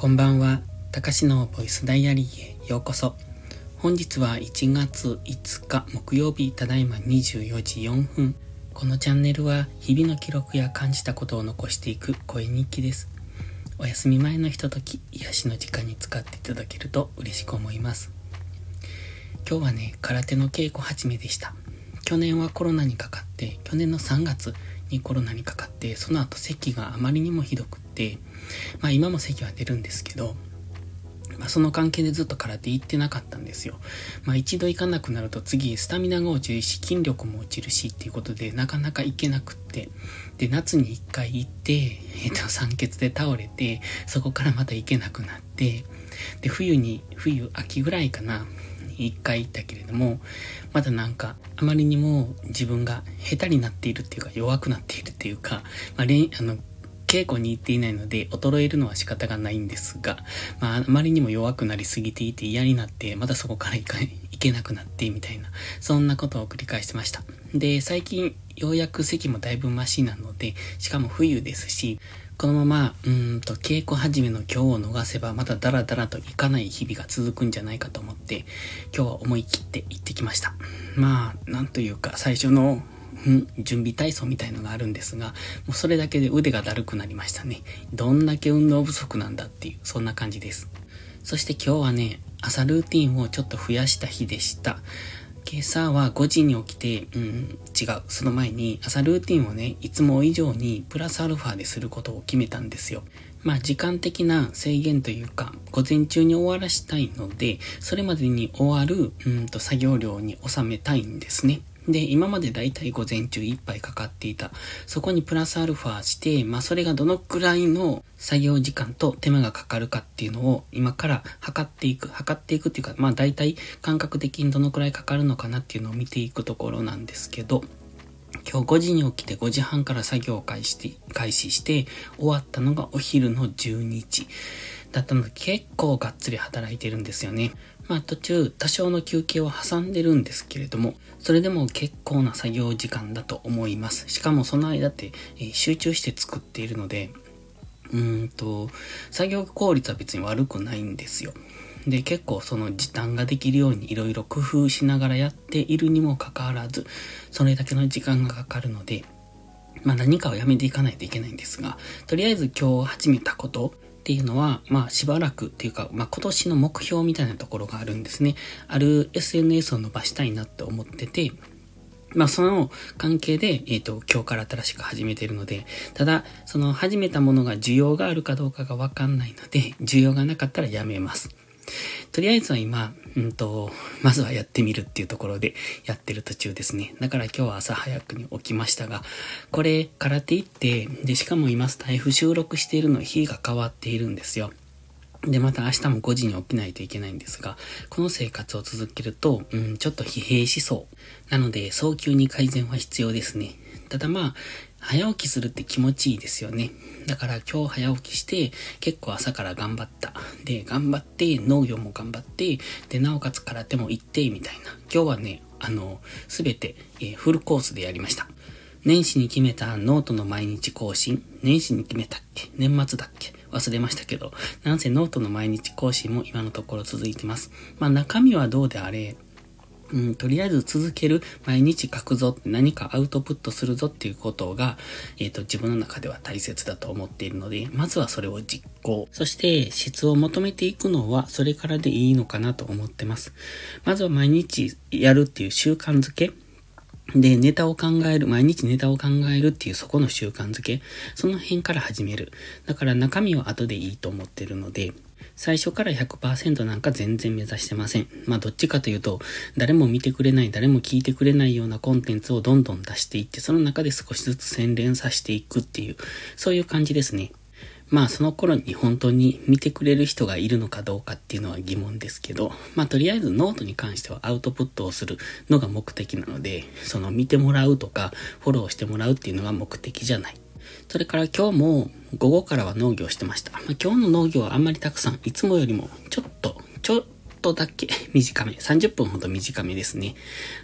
こんばんは。たかしのボイスダイアリーへようこそ。本日は1月5日木曜日ただいま24時4分。このチャンネルは日々の記録や感じたことを残していく声日記です。お休み前のひととき、癒しの時間に使っていただけると嬉しく思います。今日はね、空手の稽古始めでした。去年はコロナにかかって、去年の3月にコロナにかかって、その後咳があまりにもひどくって、まあ今も咳は出るんですけど、まあ、その関係でずっと空手行ってなかったんですよ。まあ一度行かなくなると次スタミナが落ちるし筋力も落ちるしっていうことでなかなか行けなくって。で、夏に一回行って、えっ、ー、と、酸欠で倒れて、そこからまた行けなくなって、で、冬に、冬、秋ぐらいかな、一回行ったけれども、まだなんか、あまりにも自分が下手になっているっていうか、弱くなっているっていうか、まあ、あの、稽古に行っていないので、衰えるのは仕方がないんですが、まあ、あまりにも弱くなりすぎていて嫌になって、またそこから行か行けなくなって、みたいな、そんなことを繰り返してました。で、最近、ようやく席もだいぶマシなので、しかも冬ですし、このまま、うんと、稽古始めの今日を逃せば、またダラダラと行かない日々が続くんじゃないかと思って、今日は思い切って行ってきました。まあ、なんというか、最初の準備体操みたいのがあるんですが、もうそれだけで腕がだるくなりましたね。どんだけ運動不足なんだっていう、そんな感じです。そして今日はね、朝ルーティンをちょっと増やした日でした。今朝は5時に起きて、うん、違う。その前に朝ルーティンをね、いつも以上にプラスアルファですることを決めたんですよ。まあ時間的な制限というか、午前中に終わらしたいので、それまでに終わる、うんと作業量に収めたいんですね。で、今までだいたい午前中いっぱいかかっていた。そこにプラスアルファして、まあそれがどのくらいの作業時間と手間がかかるかっていうのを今から測っていく。測っていくっていうか、まあ大体感覚的にどのくらいかかるのかなっていうのを見ていくところなんですけど、今日5時に起きて5時半から作業を開始して、開始して終わったのがお昼の12時だったので結構がっつり働いてるんですよね。まあ途中多少の休憩を挟んでるんですけれども、それでも結構な作業時間だと思います。しかもその間って、え、集中して作っているので、うんと、作業効率は別に悪くないんですよ。で、結構その時短ができるようにいろいろ工夫しながらやっているにもかかわらず、それだけの時間がかかるので、まあ何かをやめていかないといけないんですが、とりあえず今日始めたことっていうのは、まあしばらくっていうか、まあ今年の目標みたいなところがあるんですね。ある SNS を伸ばしたいなって思ってて、まあその関係で、えっ、ー、と、今日から新しく始めてるので、ただ、その始めたものが需要があるかどうかがわかんないので、需要がなかったらやめます。とりあえずは今、うんと、まずはやってみるっていうところでやってる途中ですね。だから今日は朝早くに起きましたが、これ、空手行って、で、しかも今スタイフ収録しているの日が変わっているんですよ。で、また明日も5時に起きないといけないんですが、この生活を続けると、うん、ちょっと疲弊しそう。なので、早急に改善は必要ですね。ただまあ、早起きするって気持ちいいですよね。だから今日早起きして、結構朝から頑張った。で、頑張って、農業も頑張って、で、なおかつ空手も行って、みたいな。今日はね、あの、すべて、えー、フルコースでやりました。年始に決めたノートの毎日更新。年始に決めたっけ？年末だっけ？忘れましたけど。なんせノートの毎日更新も今のところ続いてます。まあ中身はどうであれ、うん、とりあえず続ける、毎日書くぞ、何かアウトプットするぞっていうことが、えっ、ー、と、自分の中では大切だと思っているので、まずはそれを実行。そして、質を求めていくのは、それからでいいのかなと思ってます。まずは毎日やるっていう習慣づけ。で、ネタを考える、毎日ネタを考えるっていうそこの習慣づけ、その辺から始める。だから中身は後でいいと思ってるので、最初から100%なんか全然目指してません。まあどっちかというと、誰も見てくれない、誰も聞いてくれないようなコンテンツをどんどん出していって、その中で少しずつ洗練させていくっていう、そういう感じですね。まあその頃に本当に見てくれる人がいるのかどうかっていうのは疑問ですけど、まあとりあえずノートに関してはアウトプットをするのが目的なので、その見てもらうとかフォローしてもらうっていうのが目的じゃない。それから今日も午後からは農業してました。まあ、今日の農業はあんまりたくさん、いつもよりもちょっと、ちょっとだけ短め、30分ほど短めですね。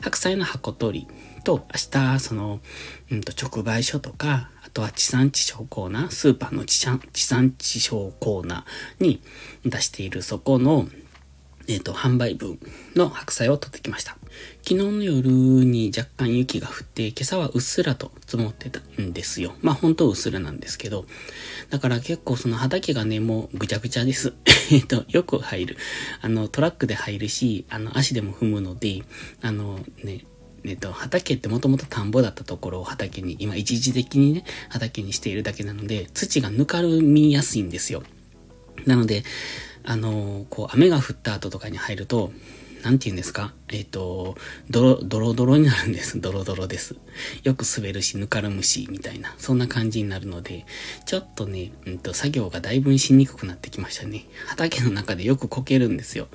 白菜の箱取りと、明日、その、うんと、直売所とか、あとは地産地消コーナー、スーパーの地産地産地消コーナーに出しているそこの、えっ、ー、と、販売分の白菜を取ってきました。昨日の夜に若干雪が降って、今朝はうっすらと積もってたんですよ。まあ本当うっすらなんですけど。だから結構その畑がね、もうぐちゃぐちゃです。えっと、よく入る。あの、トラックで入るし、あの、足でも踏むので、あのね、えっと、畑ってもともと田んぼだったところを畑に、今一時的にね、畑にしているだけなので、土がぬかるみやすいんですよ。なので、あのこう、雨が降った後とかに入ると、なんて言うんですか？えっ、ー、と、ドロ、ドロになるんです。ドロドロです。よく滑るし、ぬかるむし、みたいな、そんな感じになるので、ちょっとね、うんと、作業がだいぶしにくくなってきましたね。畑の中でよくこけるんですよ。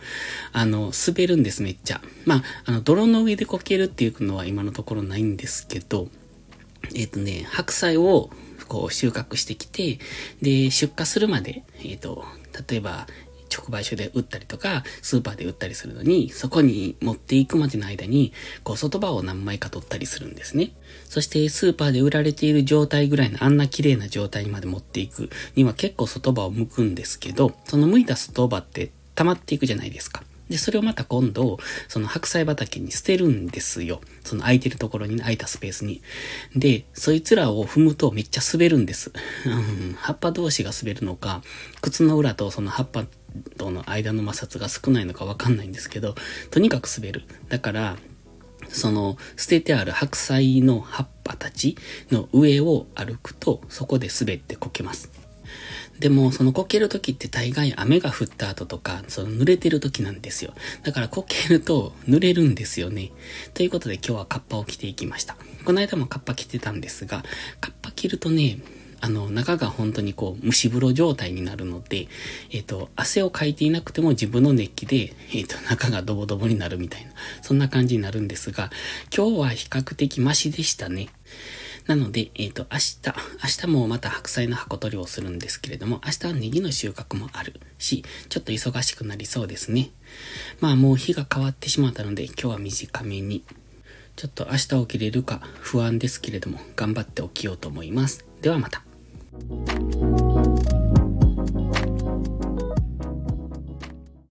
あの、滑るんです、めっちゃ。まあ、あの、泥の上でこけるっていうのは今のところないんですけど、えっ、ー、とね、白菜を、こう収穫してきて、で、出荷するまで、えっ、ー、と、例えば、直売所で売ったりとか、スーパーで売ったりするのに、そこに持っていくまでの間に、こう外葉を何枚か取ったりするんですね。そしてスーパーで売られている状態ぐらいのあんな綺麗な状態にまで持っていくには結構外葉を剥くんですけど、その剥いた外葉って溜まっていくじゃないですか。で、それをまた今度、その白菜畑に捨てるんですよ。その空いてるところに、空いたスペースに。で、そいつらを踏むとめっちゃ滑るんです。葉っぱ同士が滑るのか、靴の裏とその葉っぱとの間の摩擦が少ないのかわかんないんですけど、とにかく滑る。だから、その捨ててある白菜の葉っぱたちの上を歩くと、そこで滑ってこけます。でも、そのこける時って大概雨が降った後とか、その濡れてる時なんですよ。だからこけると濡れるんですよね。ということで今日はカッパを着ていきました。この間もカッパ着てたんですが、カッパ着るとね、あの、中が本当にこう、蒸し風呂状態になるので、えっ、ー、と、汗をかいていなくても自分の熱気で、えっ、ー、と、中がドボドボになるみたいな、そんな感じになるんですが、今日は比較的マシでしたね。なので、えっ、ー、と、明日、明日もまた白菜の箱取りをするんですけれども、明日はネギの収穫もあるし、ちょっと忙しくなりそうですね。まあもう日が変わってしまったので、今日は短めに。ちょっと明日起きれるか不安ですけれども、頑張って起きようと思います。ではまた。Thank you.